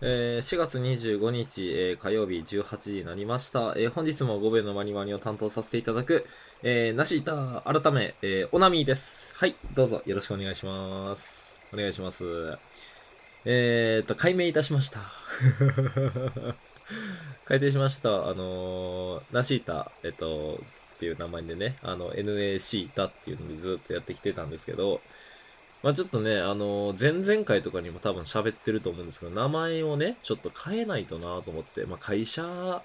えー4月25日、えー火曜日18時になりました。えー本日も5名のマニマニを担当させていただく、えー、なしいた、改め、えー、おなみです。はい、どうぞよろしくお願いします。お願いします。えーと、解明いたしました。改定しました。あのー、なしいた、えっと、っていう名前でね、あの、NAC たっていうのでずっとやってきてたんですけど、まあちょっとね、あの前々回とかにも多分喋ってると思うんですけど、名前をね、ちょっと変えないとなと思って、まあ会社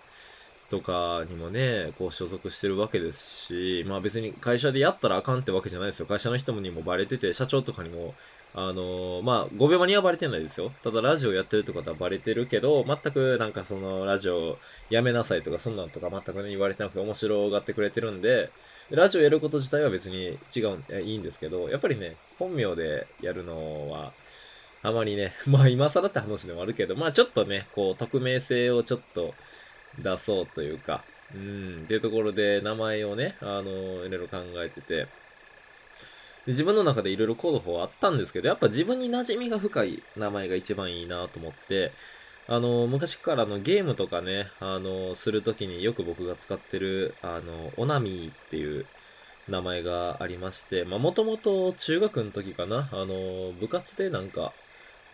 とかにもね、こう所属してるわけですし、まあ別に会社でやったらあかんってわけじゃないですよ。会社の人にもバレてて、社長とかにも、あのまあ5秒間にはバレてないですよ。ただラジオやってるってことはバレてるけど、全くなんかそのラジオやめなさいとかそんなんとか全くね言われてなくて面白がってくれてるんで、ラジオやること自体は別に違う、えいいんですけど、やっぱりね、本名でやるのは、あまりね、まあ今更って話でもあるけど、まあちょっとね、こう、匿名性をちょっと出そうというか、うん、っていうところで名前をね、あの、いろいろ考えてて、自分の中でいろいろ候補あったんですけど、やっぱ自分に馴染みが深い名前が一番いいなと思って、あの、昔からのゲームとかね、あの、するときによく僕が使ってる、あの、オナミーっていう名前がありまして、まあ、もともと中学の時かな、あの、部活でなんか、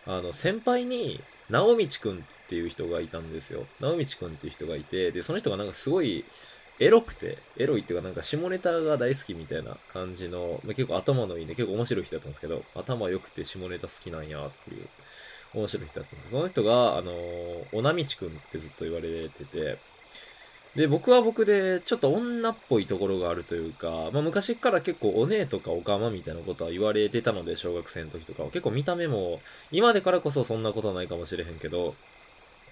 あの、先輩に、直道くんっていう人がいたんですよ。直道くんっていう人がいて、で、その人がなんかすごい、エロくて、エロいっていうかなんか下ネタが大好きみたいな感じの、まあ結構頭のいいね、結構面白い人だったんですけど、頭良くて下ネタ好きなんやっていう面白い人だったんですその人が、あのー、おなみちくんってずっと言われてて、で、僕は僕で、ちょっと女っぽいところがあるというか、まあ昔から結構お姉とかおかまみたいなことは言われてたので、小学生の時とかは。結構見た目も、今でからこそそんなことはないかもしれへんけど、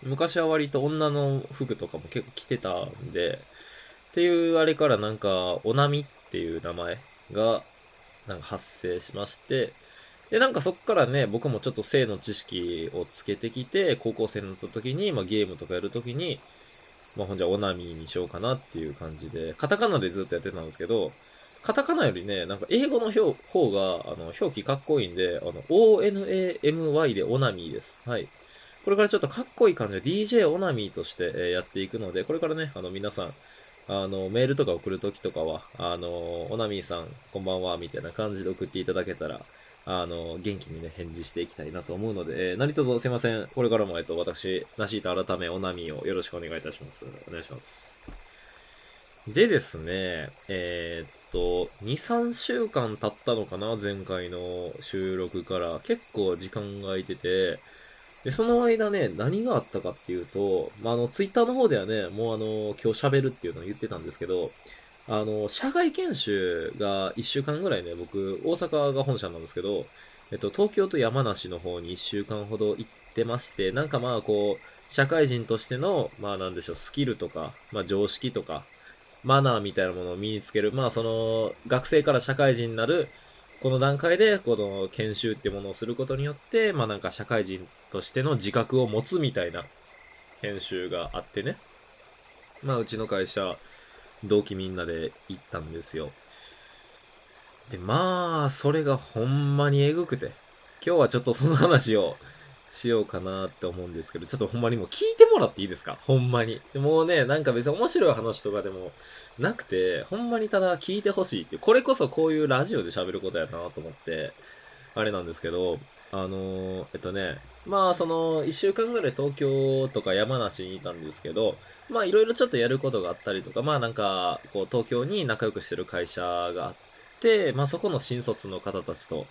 昔は割と女の服とかも結構着てたんで、っていうあれからなんか、おなみっていう名前が、なんか発生しまして、で、なんかそっからね、僕もちょっと性の知識をつけてきて、高校生になった時に、まあゲームとかやる時に、まあほんじゃオナミにしようかなっていう感じで、カタカナでずっとやってたんですけど、カタカナよりね、なんか英語の表方が、あの、表記かっこいいんで、あの、ONAMY でオナミーです。はい。これからちょっとかっこいい感じで DJ オナミーとして、えやっていくので、これからね、あの、皆さん、あの、メールとか送るときとかは、あの、オナミーさん、こんばんは、みたいな感じで送っていただけたら、あの、元気にね、返事していきたいなと思うので、えー何卒すいません。これからも、えっと、私、なしいた改め、オナミーをよろしくお願いいたします。お願いします。でですね、えーっと、2、3週間経ったのかな前回の収録から。結構時間が空いてて、で、その間ね、何があったかっていうと、まあ、あの、ツイッターの方ではね、もうあの、今日喋るっていうのを言ってたんですけど、あの、社外研修が1週間ぐらいね、僕、大阪が本社なんですけど、えっと、東京と山梨の方に1週間ほど行ってまして、なんかまあ、こう、社会人としての、まあなんでしょう、スキルとか、まあ常識とか、マナーみたいなものを身につける、まあその、学生から社会人になる、この段階で、この研修ってものをすることによって、まあなんか社会人としての自覚を持つみたいな研修があってね。まあうちの会社、同期みんなで行ったんですよ。で、まあ、それがほんまにえぐくて。今日はちょっとその話をしようかなって思うんですけど、ちょっとほんまにもう聞いてもらっていいですか？ほんまに。もうね、なんか別に面白い話とかでもなくて、ほんまにただ聞いてほしいって、これこそこういうラジオで喋ることやなと思って、あれなんですけど、あのーえっとね、まあその、一週間ぐらい東京とか山梨にいたんですけど、まあいろいろちょっとやることがあったりとか、まあなんか、こう東京に仲良くしてる会社があって、まあそこの新卒の方たちと、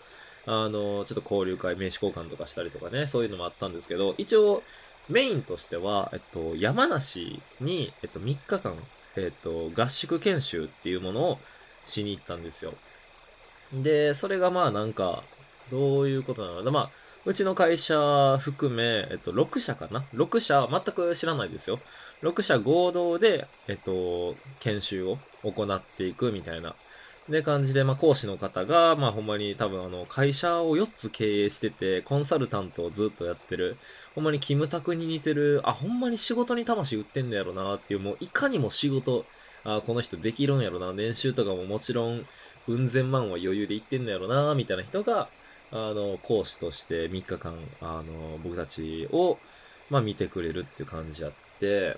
あの、ちょっと交流会、名刺交換とかしたりとかね、そういうのもあったんですけど、一応、メインとしては、えっと、山梨に、えっと、3日間、えっと、合宿研修っていうものをしに行ったんですよ。で、それがまあなんか、どういうことなのか、まあ、うちの会社含め、えっと、6社かな ?6 社、全く知らないですよ。6社合同で、えっと、研修を行っていくみたいな。で、感じで、まあ、講師の方が、まあ、ほんまに多分、あの、会社を4つ経営してて、コンサルタントをずっとやってる、ほんまにキムタクに似てる、あ、ほんまに仕事に魂売ってんのやろなっていう、もう、いかにも仕事、あ、この人できるんやろな、年収とかももちろん、うん千万は余裕でいってんのやろな、みたいな人が、あの、講師として3日間、あの、僕たちを、まあ見てくれるっていう感じやって、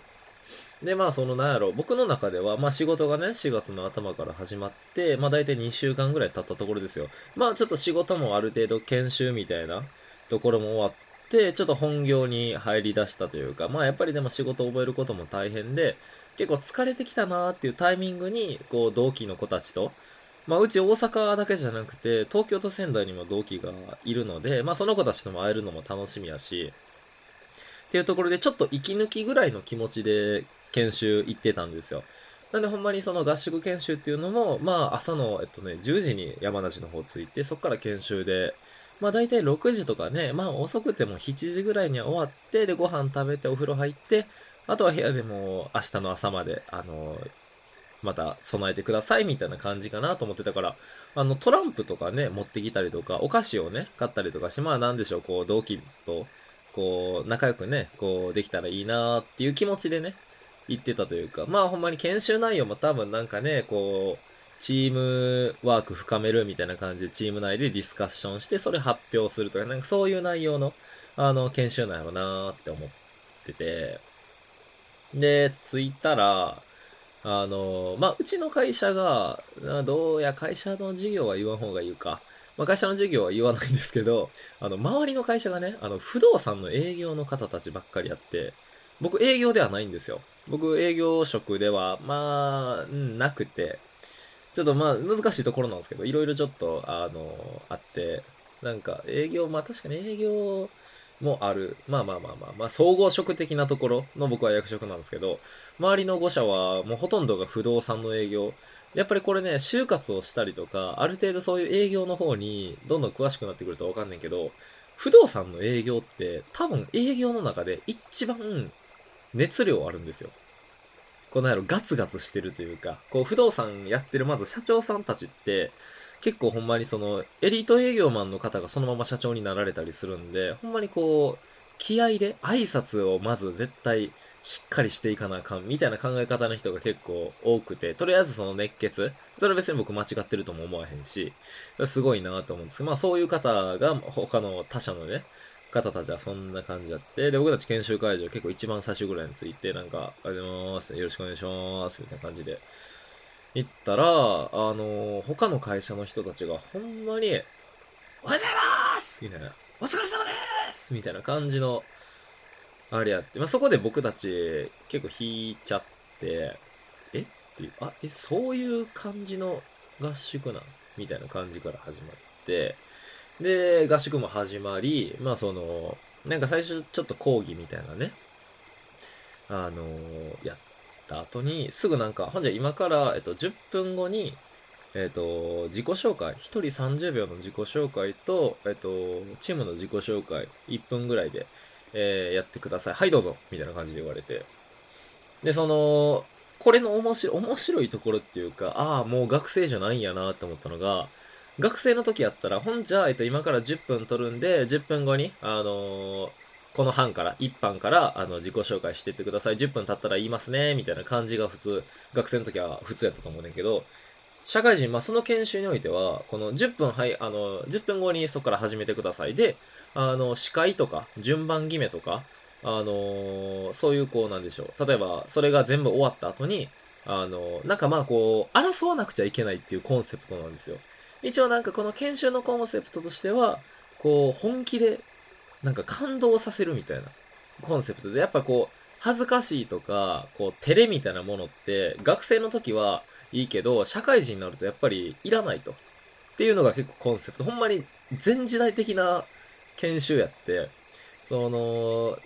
で、まあそのなんやろ、僕の中では、まあ仕事がね、4月の頭から始まって、まあ大体2週間ぐらい経ったところですよ。まあちょっと仕事もある程度研修みたいなところも終わって、ちょっと本業に入り出したというか、まあやっぱりでも仕事を覚えることも大変で、結構疲れてきたなーっていうタイミングに、こう同期の子たちと、まあうち大阪だけじゃなくて、東京と仙台にも同期がいるので、まあその子たちとも会えるのも楽しみやし、っていうところでちょっと息抜きぐらいの気持ちで研修行ってたんですよ。なんでほんまにその合宿研修っていうのも、まあ朝の、えっとね、10時に山梨の方着いて、そこから研修で、まあ大体6時とかね、まあ遅くても7時ぐらいには終わって、でご飯食べてお風呂入って、あとは部屋でも明日の朝まで、あの、また備えてくださいみたいな感じかなと思ってたから、あのトランプとかね、持ってきたりとか、お菓子をね、買ったりとかして、まあなんでしょう、こう同期と、こう仲良くね、こうできたらいいなーっていう気持ちでね、言ってたというか、まあほんまに研修内容も多分なんかね、こう、チームワーク深めるみたいな感じでチーム内でディスカッションして、それ発表するとか、なんかそういう内容の、あの、研修なんやろうなーって思ってて、で、着いたら、あの、まあ、うちの会社が、どうや会社の事業は言わん方がいいか。まあ、会社の授業は言わないんですけど、あの、周りの会社がね、あの、不動産の営業の方たちばっかりやって、僕営業ではないんですよ。僕営業職では、まあ、うん、なくて、ちょっとまあ、難しいところなんですけど、いろいろちょっと、あの、あって、なんか営業、まあ確かに営業もある。まあまあまあまあ、まあ総合職的なところの僕は役職なんですけど、周りの5社はもうほとんどが不動産の営業。やっぱりこれね、就活をしたりとか、ある程度そういう営業の方にどんどん詳しくなってくるとわかんないけど、不動産の営業って多分営業の中で一番熱量あるんですよ。このやろガツガツしてるというか、こう不動産やってるまず社長さんたちって、結構ほんまにそのエリート営業マンの方がそのまま社長になられたりするんで、ほんまにこう、気合で挨拶をまず絶対しっかりしていかなあかんみたいな考え方の人が結構多くて、とりあえずその熱血、それは別に僕間違ってるとも思わへんし、すごいなと思うんですけど、まあそういう方が他の他社のね、方たちはそんな感じだって、で、僕たち研修会場結構一番最初ぐらいについて、なんか、ありがとうございます、よろしくお願いします、みたいな感じで、行ったら、あの、他の会社の人たちがほんまに、おはようございますみたいな、お疲れ様ですみたいな感じの、あれやって、まあ、そこで僕たち結構引いちゃって、え？っていう、あ、え、そういう感じの合宿なん？みたいな感じから始まって、で、合宿も始まり、まあその、なんか最初ちょっと講義みたいなね、あのやった後に、すぐなんか、ほんじゃ今から、えっと、10分後に、えっと、自己紹介、1人30秒の自己紹介と、えっと、チームの自己紹介、1分ぐらいで、えーやってください。はい、どうぞみたいな感じで言われて。で、その、これの面白い、面白いところっていうか、ああ、もう学生じゃないんやなって思ったのが、学生の時やったら、ほんじゃ、えっと、今から10分取るんで、10分後に、あのーこの班から、一班から、あの、自己紹介していってください。10分経ったら言いますね、みたいな感じが普通、学生の時は普通やったと思うねんけど、社会人、まあ、その研修においては、この10分、はい、あの、10分後にそこから始めてください。で、あの、司会とか、順番決めとか、あのそういう、こう、なんでしょう。例えば、それが全部終わった後に、あの、なんかまあこう、争わなくちゃいけないっていうコンセプトなんですよ。一応なんかこの研修のコンセプトとしては、こう、本気で、なんか感動させるみたいなコンセプトで、やっぱこう、恥ずかしいとか、こう、照れみたいなものって、学生の時はいいけど、社会人になるとやっぱりいらないと。っていうのが結構コンセプト。ほんまに全時代的な研修やって、その、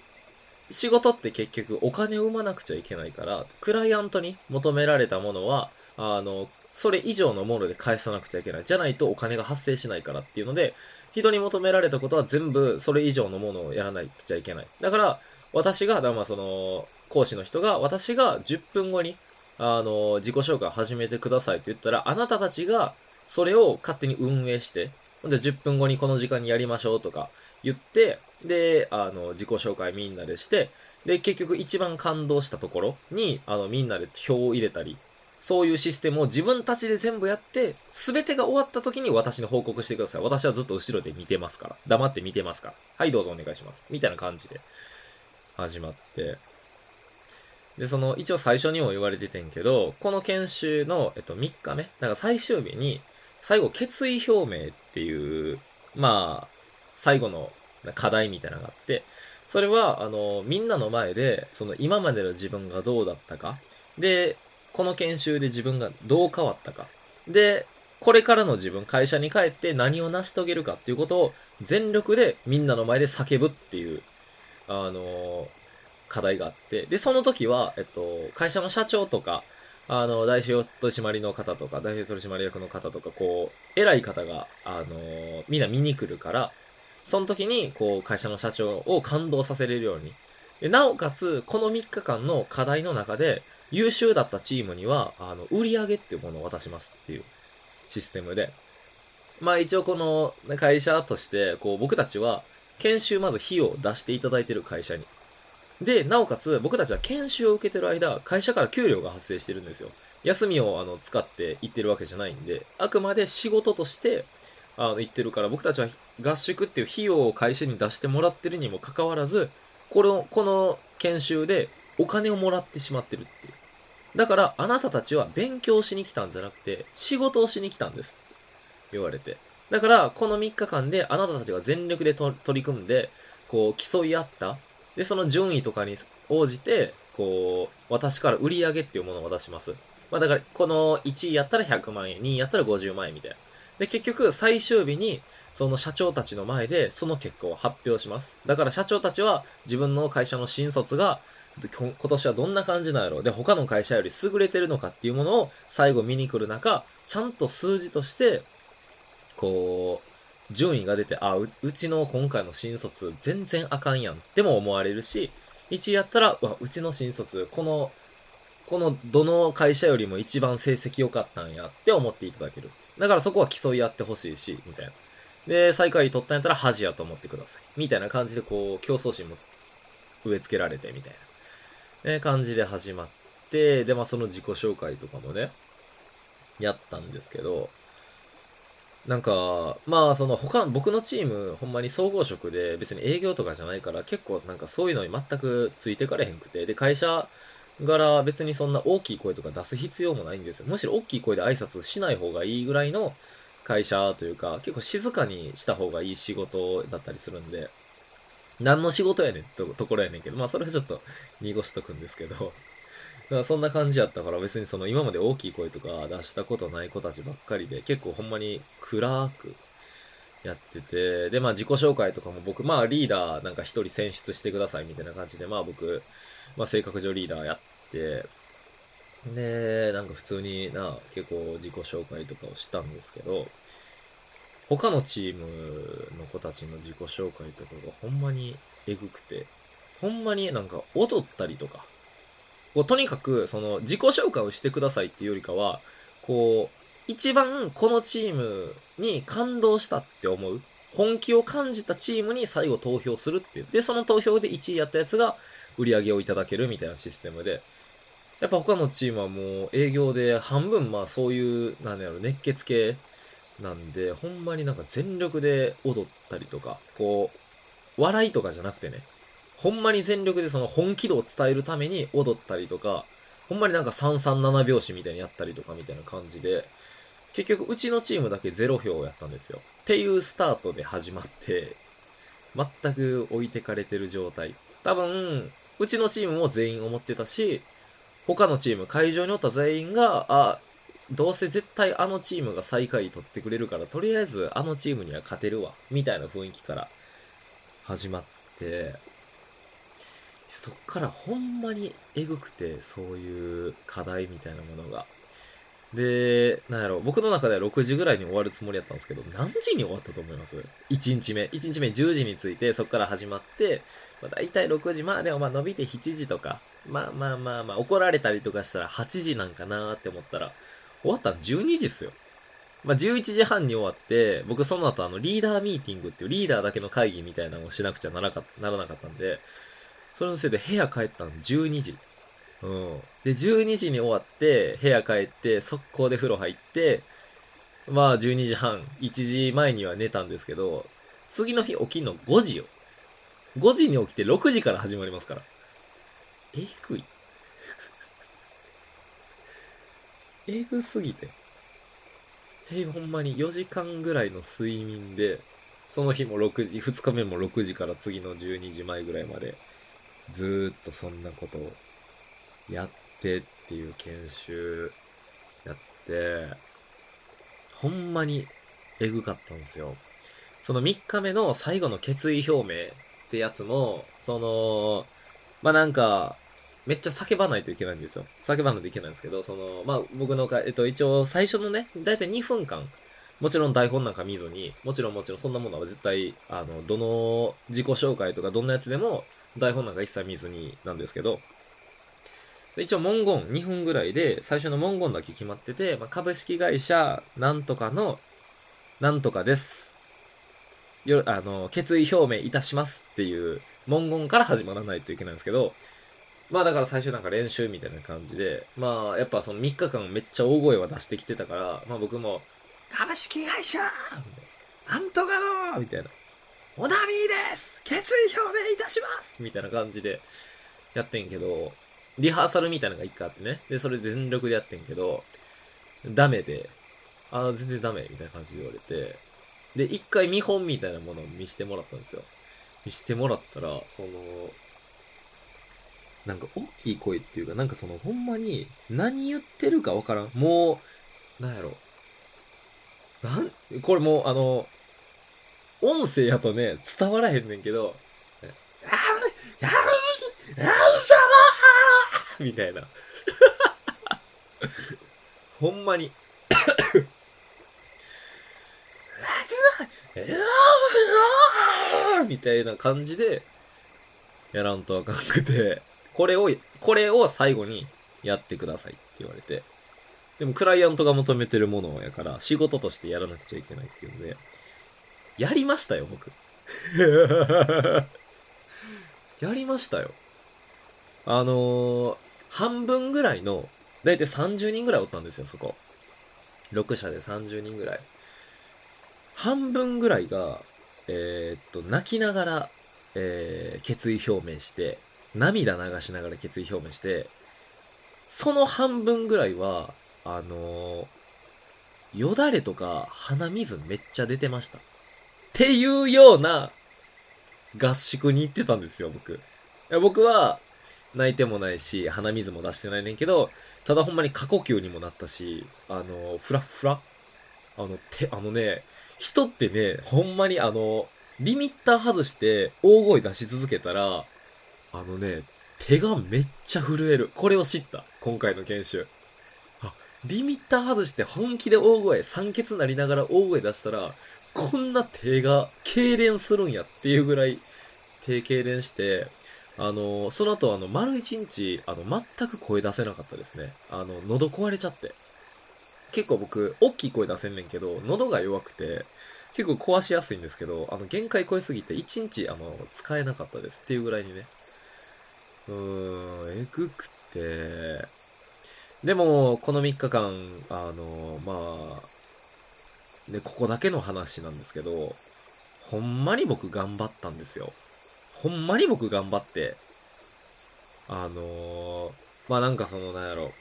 仕事って結局お金を生まなくちゃいけないから、クライアントに求められたものは、あの、それ以上のもので返さなくちゃいけない。じゃないとお金が発生しないからっていうので、人に求められたことは全部それ以上のものをやらなくちゃいけない。だから、私が、だまあその、講師の人が、私が10分後に、あの、自己紹介を始めてくださいって言ったら、あなたたちがそれを勝手に運営して、ほんで10分後にこの時間にやりましょうとか言って、で、あの、自己紹介みんなでして、で、結局一番感動したところに、あの、みんなで票を入れたり、そういうシステムを自分たちで全部やって、すべてが終わった時に私に報告してください。私はずっと後ろで見てますから。黙って見てますから。はい、どうぞお願いします。みたいな感じで。始まって、で、その、一応最初にも言われててんけど、この研修の、えっと、3日目、だから最終日に、最後、決意表明っていう、まあ、最後の課題みたいなのがあって、それは、あの、みんなの前で、その今までの自分がどうだったか、で、この研修で自分がどう変わったか、で、これからの自分、会社に帰って何を成し遂げるかっていうことを全力でみんなの前で叫ぶっていう、あの、課題があって、で、その時は、えっと、会社の社長とか、あの、代表取締の方とか、代表取締役の方とか、こう、偉い方が、あの、みんな見に来るから、その時に、こう、会社の社長を感動させれるように。なおかつ、この3日間の課題の中で、優秀だったチームには、あの、売り上げっていうものを渡しますっていうシステムで。まあ一応この会社として、こう僕たちは研修まず費用を出していただいてる会社に。で、なおかつ僕たちは研修を受けてる間、会社から給料が発生してるんですよ。休みをあの使って行ってるわけじゃないんで、あくまで仕事としてあの行ってるから、僕たちは合宿っていう費用を会社に出してもらってるにもかかわらず、この、この研修でお金をもらってしまってるっていう。だから、あなたたちは勉強しに来たんじゃなくて、仕事をしに来たんです。言われて。だから、この3日間であなたたちが全力で取り組んで、こう、競い合った。で、その順位とかに応じて、こう、私から売り上げっていうものを渡します。まあだから、この1位やったら100万円、2位やったら50万円みたいな。で、結局、最終日に、その社長たちの前で、その結果を発表します。だから社長たちは、自分の会社の新卒が、今年はどんな感じなんやろうで、他の会社より優れてるのかっていうものを最後見に来る中、ちゃんと数字として、こう、順位が出て、あ、うちの今回の新卒全然あかんやんっても思われるし、1位やったら、うわ、うちの新卒、この、このどの会社よりも一番成績良かったんやって思っていただける。だからそこは競い合ってほしいし、みたいな。で、最下位取ったんやったら恥やと思ってください。みたいな感じでこう、競争心も植え付けられて、みたいな。ね、感じで始まって、で、まあその自己紹介とかもね、やったんですけど、なんか、まあその他、僕のチーム、ほんまに総合職で別に営業とかじゃないから、結構なんかそういうのに全くついてかれへんくて、で、会社柄別にそんな大きい声とか出す必要もないんですよ。むしろ大きい声で挨拶しない方がいいぐらいの会社というか、結構静かにした方がいい仕事だったりするんで、何の仕事やねんってところやねんけど、まあそれはちょっと濁しとくんですけど、だからそんな感じやったから別にその今まで大きい声とか出したことない子たちばっかりで結構ほんまに暗くやってて、でまあ自己紹介とかも僕まあリーダーなんか一人選出してくださいみたいな感じでまあ僕、まあ性格上リーダーやって、で、なんか普通にな、結構自己紹介とかをしたんですけど、他のチームの子たちの自己紹介とかがほんまにエグくて、ほんまになんか踊ったりとか、こうとにかくその自己紹介をしてくださいっていうよりかは、こう、一番このチームに感動したって思う、本気を感じたチームに最後投票するっていう。で、その投票で1位やったやつが売り上げをいただけるみたいなシステムで、やっぱ他のチームはもう営業で半分まあそういう、なんだろう、熱血系なんで、ほんまになんか全力で踊ったりとか、こう、笑いとかじゃなくてね、ほんまに全力でその本気度を伝えるために踊ったりとか、ほんまになんか337拍子みたいにやったりとかみたいな感じで、結局うちのチームだけ0票やったんですよ。っていうスタートで始まって、全く置いてかれてる状態。多分、うちのチームも全員思ってたし、他のチーム、会場におった全員が、あ、どうせ絶対あのチームが最下位取ってくれるから、とりあえずあのチームには勝てるわ、みたいな雰囲気から始まって、そっからほんまにエグくて、そういう課題みたいなものが。で、なんやろ、僕の中では6時ぐらいに終わるつもりだったんですけど、何時に終わったと思います ?1 日目。1日目10時に着いて、そっから始まって、まあ、大体6時、まあでもまあ伸びて7時とか、まあまあまあまあ、怒られたりとかしたら8時なんかなーって思ったら、終わったの12時っすよ。まあ11時半に終わって、僕その後あのリーダーミーティングっていうリーダーだけの会議みたいなのをしなくちゃならかならなかったんで、それのせいで部屋帰ったの12時。うん。で、12時に終わって、部屋帰って、速攻で風呂入って、まあ12時半、1時前には寝たんですけど、次の日起きんの5時よ。5時に起きて6時から始まりますから。えぐい。えぐすぎて。で、ほんまに4時間ぐらいの睡眠で、その日も6時、2日目も6時から次の12時前ぐらいまで、ずーっとそんなことをやってっていう研修やって、ほんまにえぐかったんですよ。その3日目の最後の決意表明ってやつも、その、まあ、なんか、めっちゃ叫ばないといけないんですよ。叫ばないといけないんですけど、その、まあ、僕のか、えっと、一応最初のね、だいたい2分間、もちろん台本なんか見ずに、もちろんもちろんそんなものは絶対、あの、どの自己紹介とかどんなやつでも、台本なんか一切見ずになんですけど、一応文言2分ぐらいで、最初の文言だけ決まってて、まあ、株式会社なんとかの、なんとかです。よ、あの、決意表明いたしますっていう文言から始まらないといけないんですけど、まあだから最初なんか練習みたいな感じで、まあやっぱその3日間めっちゃ大声は出してきてたから、まあ僕も、株式会社なんとかのみたいな。オナミーです決意表明いたしますみたいな感じでやってんけど、リハーサルみたいなのが一回あってね。で、それ全力でやってんけど、ダメで、ああ、全然ダメみたいな感じで言われて、で、一回見本みたいなものを見してもらったんですよ。見してもらったら、その、なんか大きい声っていうか、なんかそのほんまに何言ってるかわからん。もう、なんやろ。なん、これもうあの、音声やとね、伝わらへんねんけど、やめ、やめじき、やめしゃなーみたいな。ほんまに。みたいな感じで、やらんとあかんくて、これを、これを最後にやってくださいって言われて。でもクライアントが求めてるものやから、仕事としてやらなくちゃいけないっていうので、やりましたよ、僕。やりましたよ。あのー、半分ぐらいの、だいたい30人ぐらいおったんですよ、そこ。6社で30人ぐらい。半分ぐらいが、えー、っと、泣きながら、えー、決意表明して、涙流しながら決意表明して、その半分ぐらいは、あのー、よだれとか鼻水めっちゃ出てました。っていうような合宿に行ってたんですよ、僕。いや僕は泣いてもないし、鼻水も出してないねんけど、ただほんまに過呼吸にもなったし、あの、フラッフラあの、て、あのね、人ってね、ほんまにあの、リミッター外して大声出し続けたら、あのね、手がめっちゃ震える。これを知った。今回の研修。あ、リミッター外して本気で大声、酸欠なりながら大声出したら、こんな手が痙攣するんやっていうぐらい手痙攣して、あの、その後あの、丸一日、あの、全く声出せなかったですね。あの、喉壊れちゃって。結構僕、大きい声出せんねんけど、喉が弱くて、結構壊しやすいんですけど、あの、限界超えすぎて、一日、あの、使えなかったですっていうぐらいにね。うーん、えぐくて。でも、この3日間、あの、まあ、ね、ここだけの話なんですけど、ほんまに僕頑張ったんですよ。ほんまに僕頑張って、あのまあなんかその、なんやろ、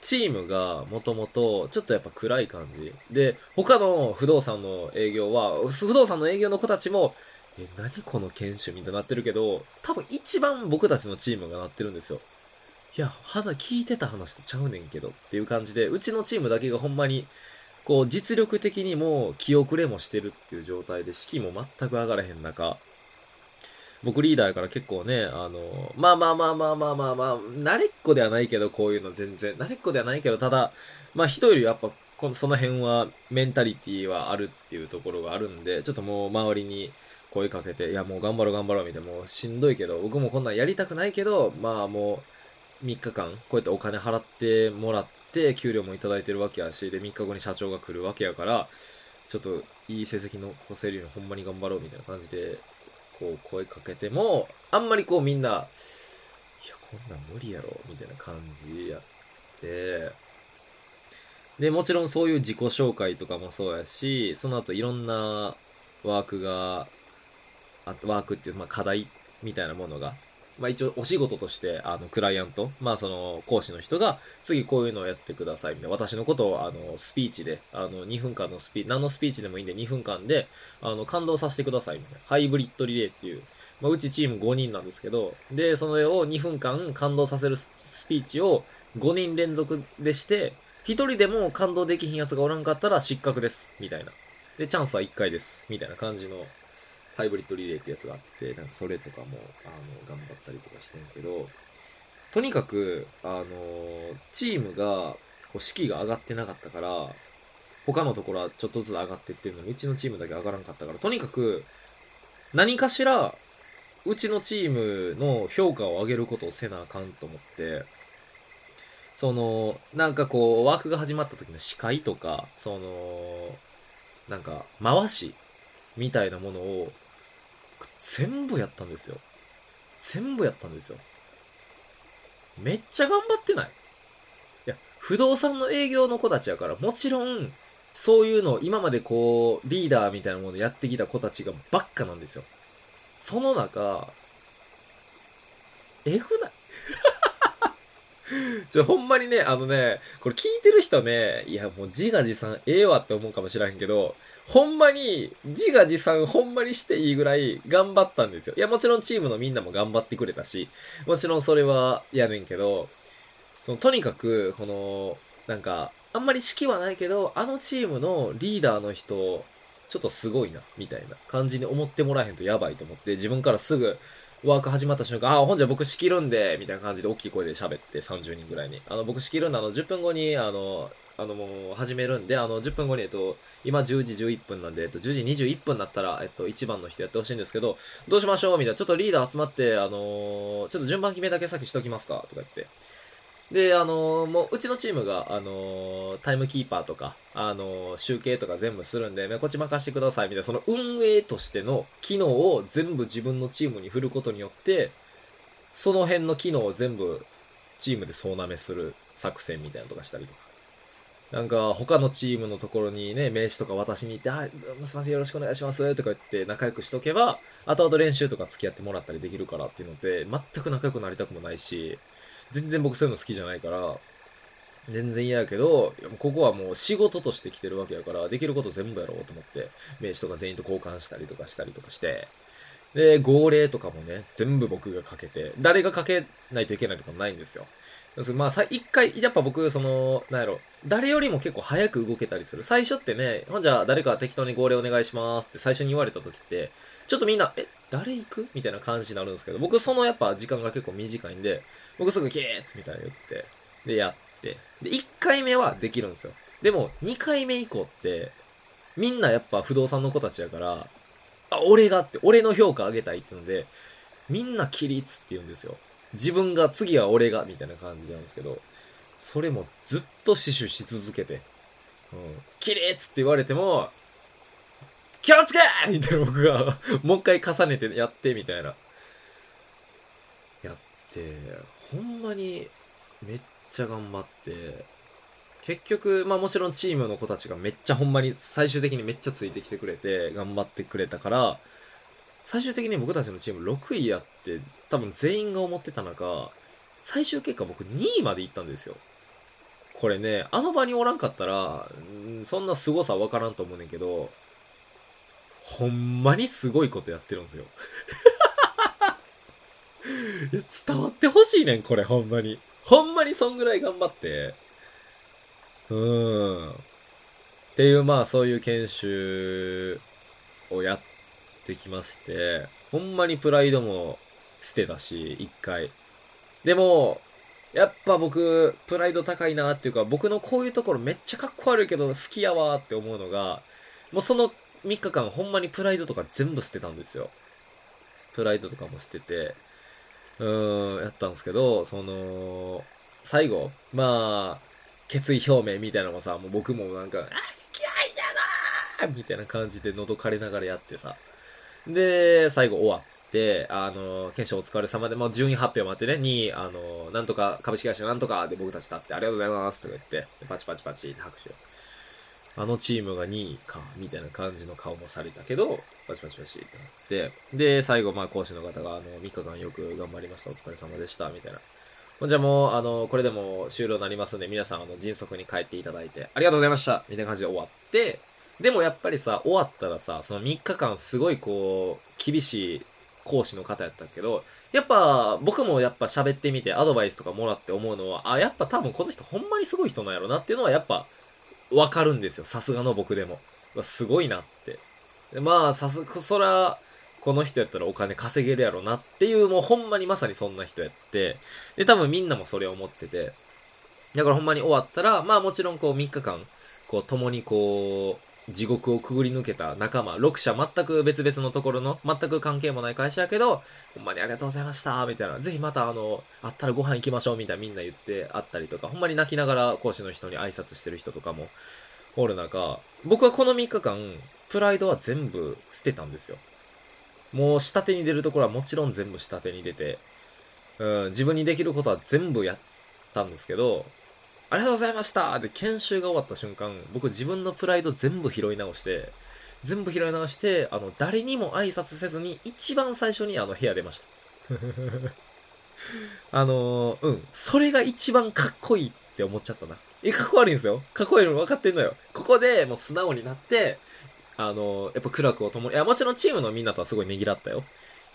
チームがもともとちょっとやっぱ暗い感じ。で、他の不動産の営業は、不動産の営業の子たちも、え、何この研修みたいになってるけど、多分一番僕たちのチームがなってるんですよ。いや、肌聞いてた話とちゃうねんけどっていう感じで、うちのチームだけがほんまに、こう実力的にも気遅れもしてるっていう状態で、士気も全く上がらへん中、僕リーダーやから結構ね、あの、まあまあまあまあまあまあまあ、慣れっこではないけど、こういうの全然。慣れっこではないけど、ただ、まあ人よりやっぱ、このその辺はメンタリティはあるっていうところがあるんで、ちょっともう周りに声かけて、いやもう頑張ろう頑張ろうみたいな、もうしんどいけど、僕もこんなんやりたくないけど、まあもう3日間、こうやってお金払ってもらって、給料もいただいてるわけやし、で3日後に社長が来るわけやから、ちょっといい成績の残せるようにほんまに頑張ろうみたいな感じで、こう声かけても、あんまりこうみんな、いや、こんなん無理やろ、みたいな感じやって、で、もちろんそういう自己紹介とかもそうやし、その後いろんなワークが、ワークっていう、まあ課題みたいなものが、まあ一応お仕事として、あの、クライアント、まあその講師の人が、次こういうのをやってくださいみたいな、私のことをあの、スピーチで、あの、2分間のスピーチ、何のスピーチでもいいんで2分間で、あの、感動させてくださいみたいな、ハイブリッドリレーっていう、まあうちチーム5人なんですけど、で、それを2分間感動させるスピーチを5人連続でして、1人でも感動できひんやつがおらんかったら失格です、みたいな。で、チャンスは1回です、みたいな感じの、ハイブリッドリレーってやつがあって、なんかそれとかも、あの、頑張ったりとかしてんけど、とにかく、あの、チームが、こう、士気が上がってなかったから、他のところはちょっとずつ上がってってるのに、うちのチームだけ上がらんかったから、とにかく、何かしら、うちのチームの評価を上げることをせなあかんと思って、その、なんかこう、ワークが始まった時の司会とか、その、なんか、回しみたいなものを全部やったんですよ。全部やったんですよ。めっちゃ頑張ってない？いや、不動産の営業の子たちやから、もちろん、そういうのを今までこう、リーダーみたいなものやってきた子たちがばっかなんですよ。その中、えぐないちょ、ほんまにね、あのね、これ聞いてる人ね、いやもう自画自賛ええわって思うかもしらへんけど、ほんまに、自画自賛ほんまにしていいぐらい頑張ったんですよ。いや、もちろんチームのみんなも頑張ってくれたし、もちろんそれはやねんけど、その、とにかく、この、なんか、あんまり式はないけど、あのチームのリーダーの人、ちょっとすごいな、みたいな感じに思ってもらえへんとやばいと思って、自分からすぐ、ワーク始まった瞬間、あ、ほんじゃ僕仕切るんで、みたいな感じで大きい声で喋って30人ぐらいに。あの、僕仕切るんで、あの、10分後に、あの、あの、もう、始めるんで、あの、10分後に、えっと、今10時11分なんで、えっと、10時21分になったら、えっと、1番の人やってほしいんですけど、どうしましょう？みたいな。ちょっとリーダー集まって、あのー、ちょっと順番決めだけ先しときますか？とか言って。で、あのー、もう、うちのチームが、あのー、タイムキーパーとか、あの集計とか全部するんで、こっち任してください、みたいな、その運営としての機能を全部自分のチームに振ることによって、その辺の機能を全部チームで総なめする作戦みたいなのとかしたりとか。なんか、他のチームのところにね、名刺とか渡しに行って、あ、すいません、よろしくお願いします、とか言って仲良くしとけば、後々練習とか付き合ってもらったりできるからっていうので、全く仲良くなりたくもないし、全然僕そういうの好きじゃないから、全然嫌やけど、ここはもう仕事として来てるわけやから、できること全部やろうと思って、名刺とか全員と交換したりとかしたりとかして、で、号令とかもね、全部僕がかけて、誰がかけないといけないとかもないんですよ。まあ、一回、やっぱ僕、その、なんやろ、誰よりも結構早く動けたりする。最初ってね、ほんじゃ誰か適当に号令お願いしますって最初に言われた時って、ちょっとみんな、え、誰行く？みたいな感じになるんですけど、僕そのやっぱ時間が結構短いんで、僕すぐキーッツみたいな言って、で、やって、で、1回目はできるんですよ。でも、2回目以降って、みんなやっぱ不動産の子たちやから、あ、俺がって、俺の評価上げたいっていうので、みんな起立って言うんですよ。自分が、次は俺が、みたいな感じなんですけど、それもずっと死守し続けて、うん、起立って言われても、気をつけみたいな僕がもう一回重ねてやって、みたいな。やって、ほんまに、めっちゃ頑張って、結局、まあもちろんチームの子たちがめっちゃほんまに最終的にめっちゃついてきてくれて、頑張ってくれたから、最終的に僕たちのチーム6位やって、多分全員が思ってた中、最終結果僕2位まで行ったんですよ。これね、あの場におらんかったら、そんな凄さわからんと思うねんけど、ほんまにすごいことやってるんですよ。いや、伝わってほしいねん、これ、ほんまに。ほんまにそんぐらい頑張って。うーん。っていう、まあ、そういう研修をやってきまして、ほんまにプライドも捨てたし、一回。でも、やっぱ僕、プライド高いなっていうか、僕のこういうところめっちゃかっこ悪いけど好きやわって思うのが、もうその3日間ほんまにプライドとか全部捨てたんですよ。プライドとかも捨てて、うーん、やったんですけど、その、最後、まあ、決意表明みたいなのもさ、もう僕もなんか、あ、気合やなーみたいな感じで喉枯れながらやってさ。で、最後終わって、あの、検証お疲れ様で、まあ、順位発表もあってね、2位、あの、なんとか、株式会社なんとかで僕たち立って、ありがとうございますとか言って、パチパチパチって拍手。あのチームが2位か、みたいな感じの顔もされたけど、パチパチパチってなって、で、最後、まあ、講師の方が、あの、3日間よく頑張りました、お疲れ様でした、みたいな。じゃあもう、あの、これでも終了になりますんで、皆さん、あの、迅速に帰っていただいて、ありがとうございましたみたいな感じで終わって、でもやっぱりさ、終わったらさ、その3日間すごいこう、厳しい講師の方やったけど、やっぱ僕もやっぱ喋ってみてアドバイスとかもらって思うのは、あ、やっぱ多分この人ほんまにすごい人なんやろなっていうのはやっぱわかるんですよ。さすがの僕でも。すごいなって。まあ、さす、そら、この人やったらお金稼げるやろなっていう、もうほんまにまさにそんな人やって、で、多分みんなもそれを思ってて、だからほんまに終わったら、まあもちろんこう3日間、こう共にこう、地獄をくぐり抜けた仲間、6社全く別々のところの、全く関係もない会社やけど、ほんまにありがとうございました、みたいな。ぜひまたあの、あったらご飯行きましょう、みたいなみんな言ってあったりとか、ほんまに泣きながら講師の人に挨拶してる人とかもおる中、僕はこの3日間、プライドは全部捨てたんですよ。もう下手に出るところはもちろん全部下手に出て、うん、自分にできることは全部やったんですけど、ありがとうございましたで、研修が終わった瞬間、僕自分のプライド全部拾い直して、全部拾い直して、あの、誰にも挨拶せずに、一番最初にあの部屋出ました。あのー、うん、それが一番かっこいいって思っちゃったな。え、かっこ悪いんですよ。かっこいいの分かってんのよ。ここでもう素直になって、あの、やっぱ苦楽を共に、いや、もちろんチームのみんなとはすごいねぎらったよ。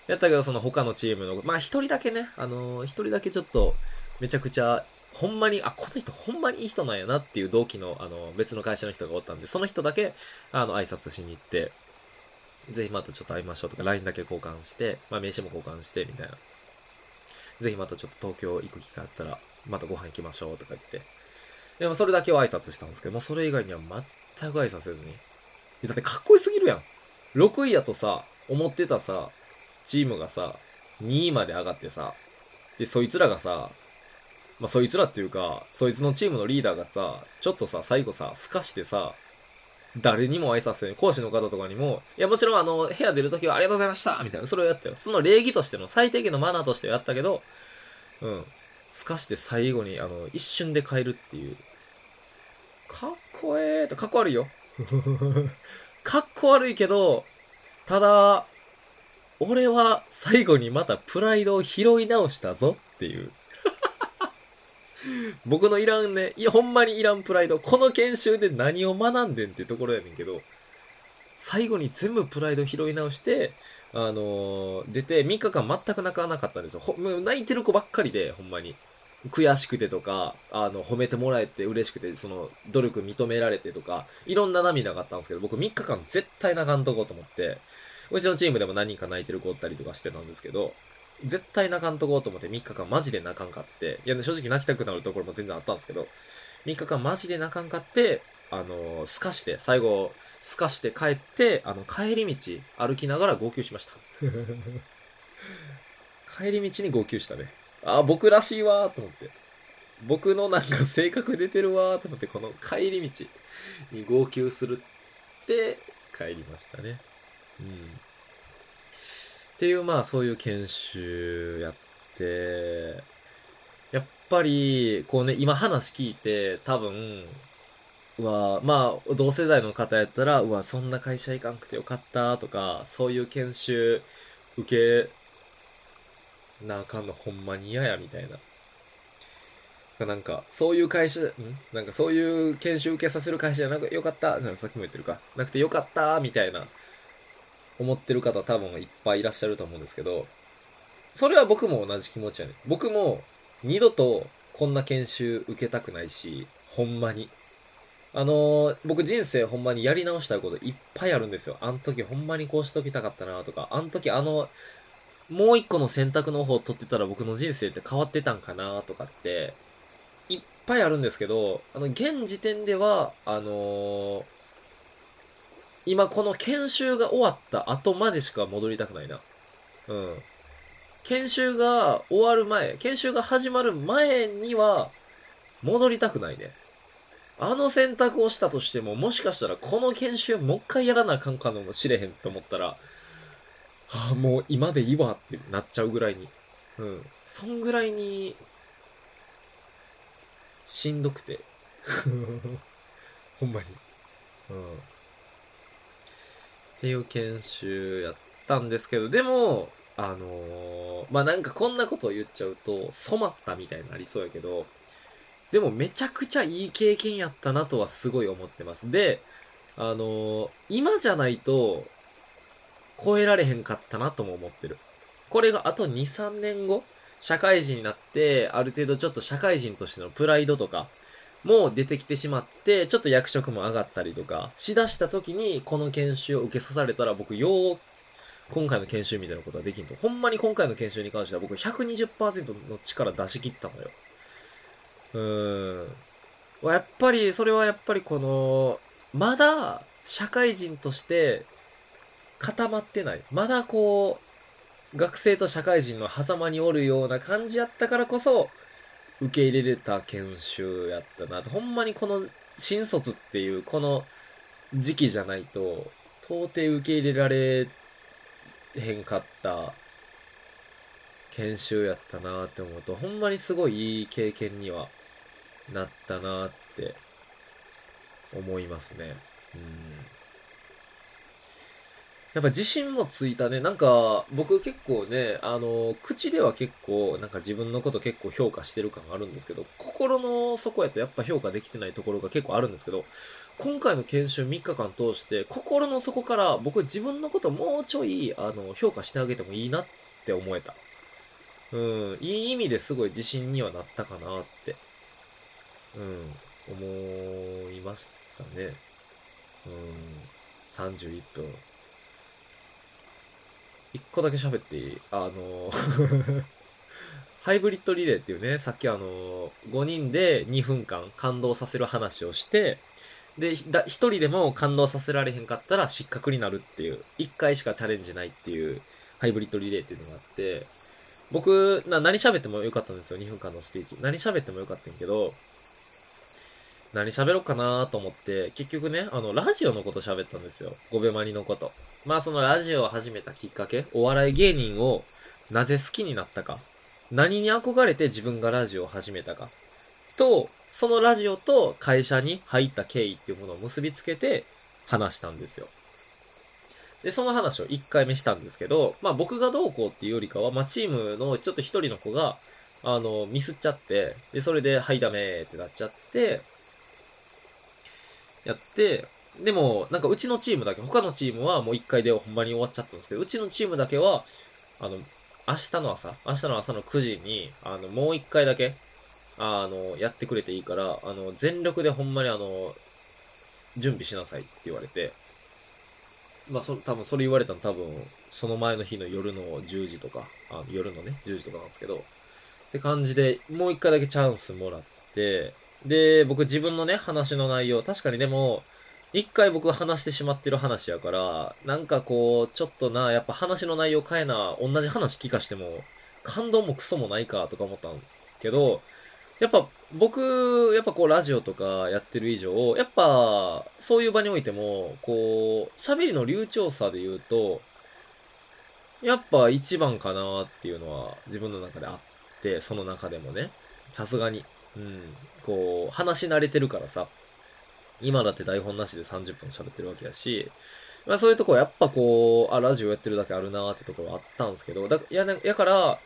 やったけど、その他のチームの、まあ一人だけね、あの一人だけちょっと、めちゃくちゃ、ほんまに、あ、この人ほんまにいい人なんやなっていう同期の、あの、別の会社の人がおったんで、その人だけ、あの、挨拶しに行って、ぜひまたちょっと会いましょうとか、LINE だけ交換して、まあ名刺も交換して、みたいな。ぜひまたちょっと東京行く機会あったら、またご飯行きましょうとか言って。でもそれだけは挨拶したんですけど、もうそれ以外には全く挨拶せずに、だってかっこよすぎるやん。6位やとさ、思ってたさ、チームがさ、2位まで上がってさ、で、そいつらがさ、まあ、そいつらっていうか、そいつのチームのリーダーがさ、ちょっとさ、最後さ、透かしてさ、誰にも挨拶せん、講師の方とかにも、いや、もちろんあの、部屋出るときはありがとうございましたみたいな、それをやったよ。その礼儀としての、最低限のマナーとしてやったけど、うん。透かして最後に、あの、一瞬で変えるっていう。かっこええと、かっこ悪いよ。かっこ悪いけど、ただ、俺は最後にまたプライドを拾い直したぞっていう。僕のいらんね、いや、ほんまにいらんプライド。この研修で何を学んでんってところやねんけど、最後に全部プライド拾い直して、あのー、出て3日間全く泣かなかったんですよ。ほ泣いてる子ばっかりで、ほんまに。悔しくてとか、あの、褒めてもらえて嬉しくて、その、努力認められてとか、いろんな涙があったんですけど、僕3日間絶対泣かんとこうと思って、うちのチームでも何人か泣いてる子おったりとかしてたんですけど、絶対泣かんとこうと思って3日間マジで泣かんかって、いや、正直泣きたくなるところも全然あったんですけど、3日間マジで泣かんかって、あの、すかして、最後、すかして帰って、あの、帰り道、歩きながら号泣しました。帰り道に号泣したね。あ、僕らしいわーと思って。僕のなんか性格出てるわーと思って、この帰り道に号泣するって帰りましたね。うん。っていう、まあそういう研修やって、やっぱり、こうね、今話聞いて、多分、うわ、まあ、同世代の方やったら、うわ、そんな会社行かんくてよかったとか、そういう研修受けなあかんのほんまに嫌や、みたいな。なんか、そういう会社、ん？なんかそういう研修受けさせる会社じゃなくてよかった、なんかさっきも言ってるか、なくてよかった、みたいな、思ってる方多分いっぱいいらっしゃると思うんですけど、それは僕も同じ気持ちやね。僕も二度とこんな研修受けたくないし、ほんまに。あのー、僕人生ほんまにやり直したいこといっぱいあるんですよ。あの時ほんまにこうしときたかったなとか、あの時あのもう一個の選択の方を取ってたら僕の人生って変わってたんかなとかって、いっぱいあるんですけど、あの、現時点では、あのー、今この研修が終わった後までしか戻りたくないな。うん。研修が終わる前、研修が始まる前には、戻りたくないね。あの選択をしたとしても、もしかしたらこの研修もう一回やらなあかんかもしれへんと思ったら、ああ、もう今でいいわってなっちゃうぐらいに。うん。そんぐらいに、しんどくて。ほんまに。うん。っていう研修やったんですけど、でも、あのーまあ、なんかこんなことを言っちゃうと、染まったみたいになりそうやけど、でもめちゃくちゃいい経験やったなとはすごい思ってます。で、あのー今じゃないと、超えられへんかったなとも思ってる。これがあと2、3年後、社会人になって、ある程度ちょっと社会人としてのプライドとか、もう出てきてしまって、ちょっと役職も上がったりとか、しだした時に、この研修を受けさされたら、僕、よう、今回の研修みたいなことはできんと。ほんまに今回の研修に関しては僕120%の力出し切ったのよ。うーん。やっぱり、それはやっぱりこの、まだ、社会人として、固まってない。まだこう、学生と社会人の狭間におるような感じやったからこそ、受け入れれた研修やったなと。ほんまにこの新卒っていうこの時期じゃないと、到底受け入れられへんかった研修やったなって思うと、ほんまにすごいいい経験にはなったなって思いますね。うん。やっぱ自信もついたね。なんか、僕結構ね、あの、口では結構、なんか自分のこと結構評価してる感があるんですけど、心の底やとやっぱ評価できてないところが結構あるんですけど、今回の研修3日間通して、心の底から僕自分のこともうちょい、あの、評価してあげてもいいなって思えた。うん、いい意味ですごい自信にはなったかなって、うん、思いましたね。うん、31分。一個だけ喋っていい？あの、ハイブリッドリレーっていうね、さっきあの、5人で2分間感動させる話をして、で、一人でも感動させられへんかったら失格になるっていう、一回しかチャレンジないっていう、ハイブリッドリレーっていうのがあって、僕、な何喋ってもよかったんですよ、2分間のスピーチ。何喋ってもよかったんやけど、何喋ろうかなと思って、結局ね、あの、ラジオのこと喋ったんですよ。5秒マニのこと。まあそのラジオを始めたきっかけ、お笑い芸人をなぜ好きになったか、何に憧れて自分がラジオを始めたか、と、そのラジオと会社に入った経緯っていうものを結びつけて話したんですよ。で、その話を1回目したんですけど、まあ僕がどうこうっていうよりかは、まあチームのちょっと一人の子が、あの、ミスっちゃって、で、それで、はい、ダメってなっちゃって、やって、でも、なんかうちのチームだけ、他のチームはもう1回でほんまに終わっちゃったんですけど、うちのチームだけは、あの、明日の朝、明日の朝の9時に、あの、もう1回だけ、あの、やってくれていいから、あの、全力でほんまにあの、準備しなさいって言われて、まあ、そ、多分それ言われたの多分、その前の日の夜の10時とか、あの夜のね、10時とかなんですけど、って感じで、もう一回だけチャンスもらって、で、僕自分のね、話の内容、確かにでも、一回僕が話してしまってる話やから、なんかこう、ちょっとな、やっぱ話の内容変えな、同じ話聞かしても、感動もクソもないかとか思ったんけど、やっぱ僕、やっぱこうラジオとかやってる以上、やっぱそういう場においても、こう、喋りの流暢さで言うと、やっぱ一番かなっていうのは自分の中であって、その中でもね、さすがに。うん。こう、話し慣れてるからさ、今だって台本なしで30分喋ってるわけやし、まあそういうとこやっぱこう、あ、ラジオやってるだけあるなーってところあったんですけど、だや、やから、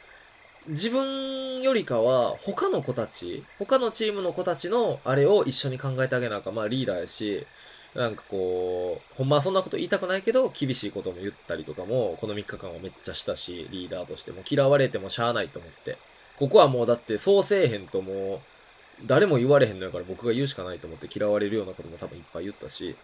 自分よりかは他の子たち、他のチームの子たちのあれを一緒に考えてあげなあかまあリーダーやし、なんかこう、ほんまはそんなこと言いたくないけど、厳しいことも言ったりとかも、この3日間はめっちゃしたし、リーダーとしても嫌われてもしゃあないと思って。ここはもうだってそうせえへんともう、誰も言われへんのやから僕が言うしかないと思って嫌われるようなことも多分いっぱい言ったし。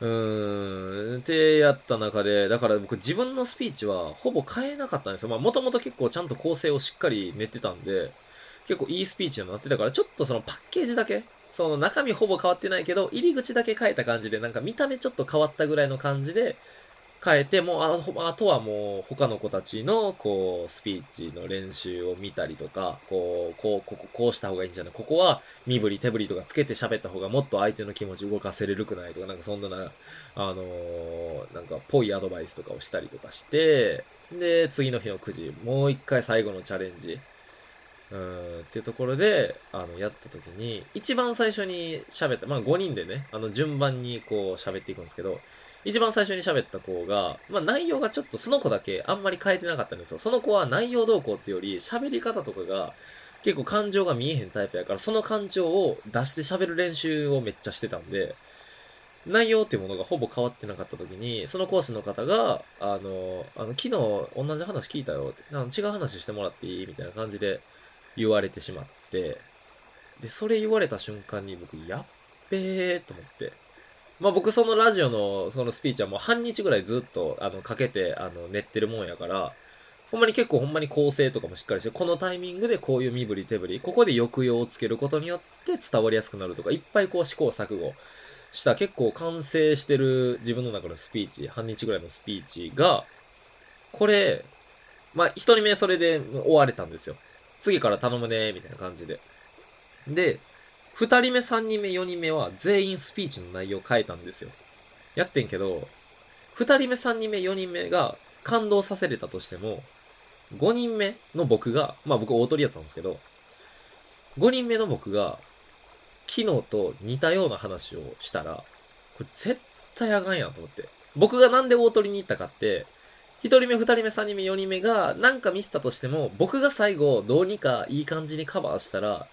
うーん、ってやった中で、だから僕自分のスピーチはほぼ変えなかったんですよ。まあもともと結構ちゃんと構成をしっかり練ってたんで、結構いいスピーチになってたから、ちょっとそのパッケージだけ、その中身ほぼ変わってないけど、入り口だけ変えた感じで、なんか見た目ちょっと変わったぐらいの感じで、変えて、もうあ、とはもう他の子たちの、こう、スピーチの練習を見たりとか、こう、こう、ここ、こうした方がいいんじゃない？ここは身振り手振りとかつけて喋った方がもっと相手の気持ち動かせれるくないとか、なんかそんなな、あのーなんか、ぽいアドバイスとかをしたりとかして、で、次の日の9時、もう一回最後のチャレンジうん、っていうところで、あの、やった時に、一番最初に喋った、まあ5人でね、あの、順番にこう喋っていくんですけど、一番最初に喋った子が、まあ内容がちょっとその子だけあんまり変えてなかったんですよ。その子は内容動向っていうより、喋り方とかが、結構感情が見えへんタイプやから、その感情を出して喋る練習をめっちゃしてたんで、内容っていうものがほぼ変わってなかった時に、その講師の方が、あの、あの、昨日同じ話聞いたよって、あの違う話してもらっていいみたいな感じで言われてしまって、で、それ言われた瞬間に僕、やっべーと思って。まあ僕そのラジオのそのスピーチはもう半日ぐらいずっとあのかけてあの練ってるもんやから、ほんまに結構ほんまに構成とかもしっかりして、このタイミングでこういう身振り手振り、ここで抑揚をつけることによって伝わりやすくなるとか、いっぱいこう試行錯誤した結構完成してる自分の中のスピーチ、半日ぐらいのスピーチが、これ、まあ一人目それで終われたんですよ。次から頼むね、みたいな感じで。で、二人目、三人目、四人目は全員スピーチの内容変えたんですよ。やってんけど、二人目、三人目、四人目が感動させれたとしても、五人目の僕が、まあ僕大鳥やったんですけど、五人目の僕が、昨日と似たような話をしたら、これ絶対あかんやんと思って。僕がなんで大鳥に行ったかって、一人目、二人目、三人目、四人目がなんかミスったとしても、僕が最後どうにかいい感じにカバーしたら、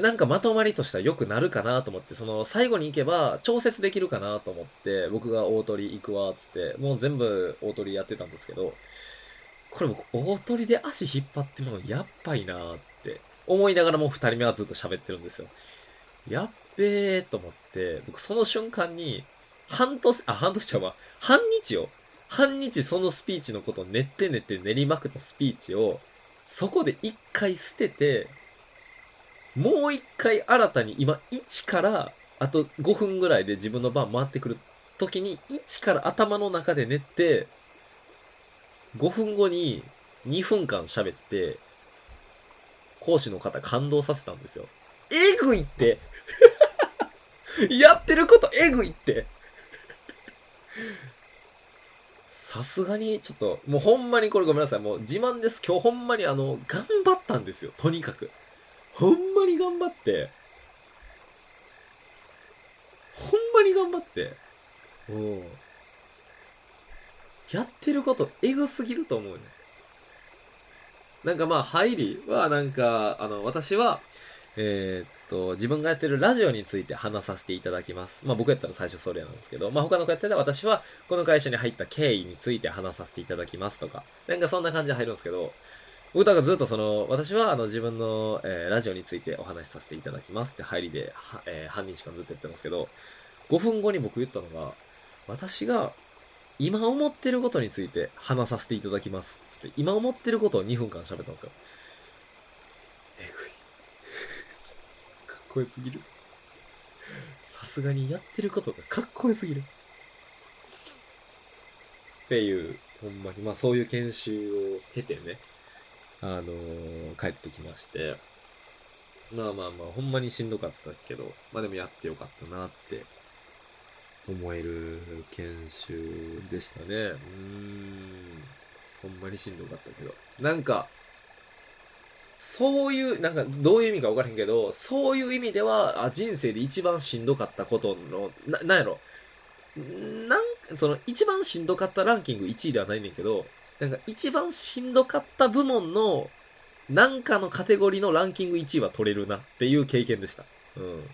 なんかまとまりとしては良くなるかなと思って、その最後に行けば調節できるかなと思って、僕が大鳥行くわ、つって、もう全部大鳥やってたんですけど、これ僕大鳥で足引っ張ってもやっばいなーって思いながらもう二人目はずっと喋ってるんですよ。やっべーと思って、僕その瞬間に、半年、あ、半年ちゃうわ、半日よ。半日そのスピーチのことを練って練って練りまくったスピーチを、そこで一回捨てて、もう一回新たに今1からあと5分ぐらいで自分の番回ってくる時に1から頭の中で練って、5分後に2分間喋って、講師の方感動させたんですよ。えぐいって やってることえぐいってさすがに、ちょっと、もうほんまにこれごめんなさい。もう自慢です。今日ほんまにあの、頑張ったんですよ。とにかく。ほんまに頑張って。ほんまに頑張って。おやってることエグすぎると思うね。なんかまあ入りはなんか、あの、私は、えーっと、自分がやってるラジオについて話させていただきます。まあ僕やったら最初それなんですけど、まあ他の子やったら私はこの会社に入った経緯について話させていただきますとか、なんかそんな感じで入るんですけど、歌がずっとその、私はあの自分の、えーラジオについてお話しさせていただきますって入りで、はえー半日間ずっと言ってますけど、5分後に僕言ったのが、私が今思ってることについて話させていただきます。つって、今思ってることを2分間喋ったんですよ。えぐい。かっこよすぎる。さすがにやってることがかっこよすぎる。っていう、ほんまに、まあそういう研修を経てね、あのー帰ってきまして、まあまあまあ、ほんまにしんどかったけど、まあでもやってよかったなって思える研修でしたね。うん。ほんまにしんどかったけど。なんか、そういう、なんか、どういう意味か分からへんけど、そういう意味では、あ、人生で一番しんどかったことの、な、なんやろ。なん、その、一番しんどかったランキング1位ではないねんけど、なんか、一番しんどかった部門の、なんかのカテゴリーのランキング1位は取れるなっていう経験でした。うん。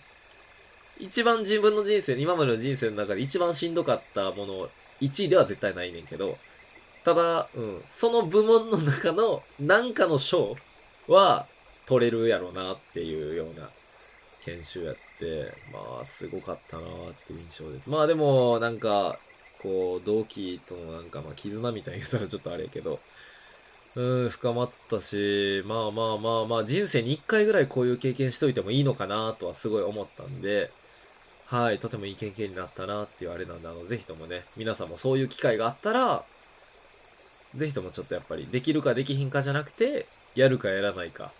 一番自分の人生、今までの人生の中で一番しんどかったもの、1位では絶対ないねんけど、ただ、うん、その部門の中のなんかの賞は取れるやろうなっていうような研修やって、まあ、すごかったなっていう印象です。まあでも、なんか、こう、同期とのなんか、まあ、絆みたいに言ったらちょっとあれやけど、うん、深まったし、まあまあまあまあ、人生に一回ぐらいこういう経験しといてもいいのかなとはすごい思ったんで、はい、とてもいい経験になったなっていうあれなんで、あの、ぜひともね、皆さんもそういう機会があったら、ぜひともちょっとやっぱり、できるかできひんかじゃなくて、やるかやらないか。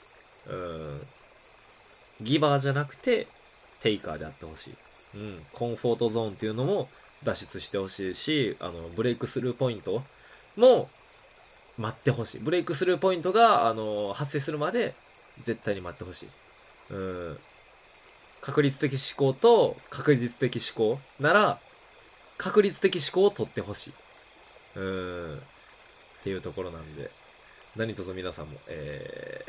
うん。ギバーじゃなくて、テイカーであってほしい。うん。コンフォートゾーンっていうのも脱出してほしいし、あの、ブレイクスルーポイントも、待ってほしい。ブレイクスルーポイントが、あの、発生するまで、絶対に待ってほしい。うん。確率的思考と確実的思考なら、確率的思考を取ってほしい。うん。っていうところなんで、何卒皆さんも、え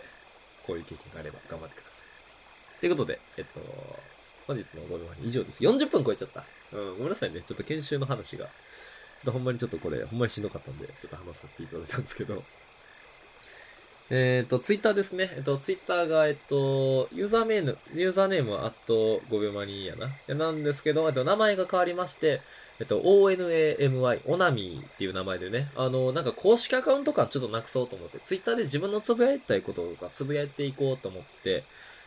ー、こういう経験があれば頑張ってください。ということで、えっと、本日のご動画以上です。40分超えちゃった。うん、ごめんなさいね。ちょっと研修の話が、ちょっとほんまにちょっとこれ、ほんまにしんどかったんで、ちょっと話させていただいたんですけど、えっ、と、ツイッターですね。えっ、と、ツイッターが、えっ、と、ユーザーネーム、ユーザーネームは、あと5秒間にやな。やなんですけど、えっと、名前が変わりまして、えっと、ONAMY、オナミーっていう名前でね、あの、なんか公式アカウント感ちょっとなくそうと思って、ツイッターで自分のつぶやいたいこととかつぶやいていこうと思って、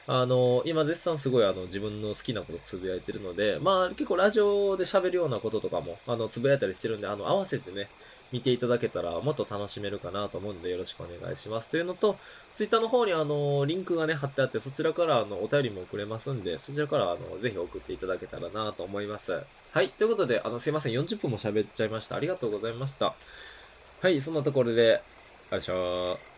あの、今絶賛すごいあの自分の好きなことつぶやいてるので、まあ結構ラジオで喋るようなこととかも、あの、つぶやいたりしてるんで、あの、合わせてね、見ていただけたらもっと楽しめるかなと思うんでよろしくお願いします。というのと、ツイッターの方にあの、リンクがね、貼ってあって、そちらからあの、お便りも送れますんで、そちらからあの、ぜひ送っていただけたらなと思います。はい。ということで、あの、すいません。40分も喋っちゃいました。ありがとうございました。はい。そんなところで、よいしょー。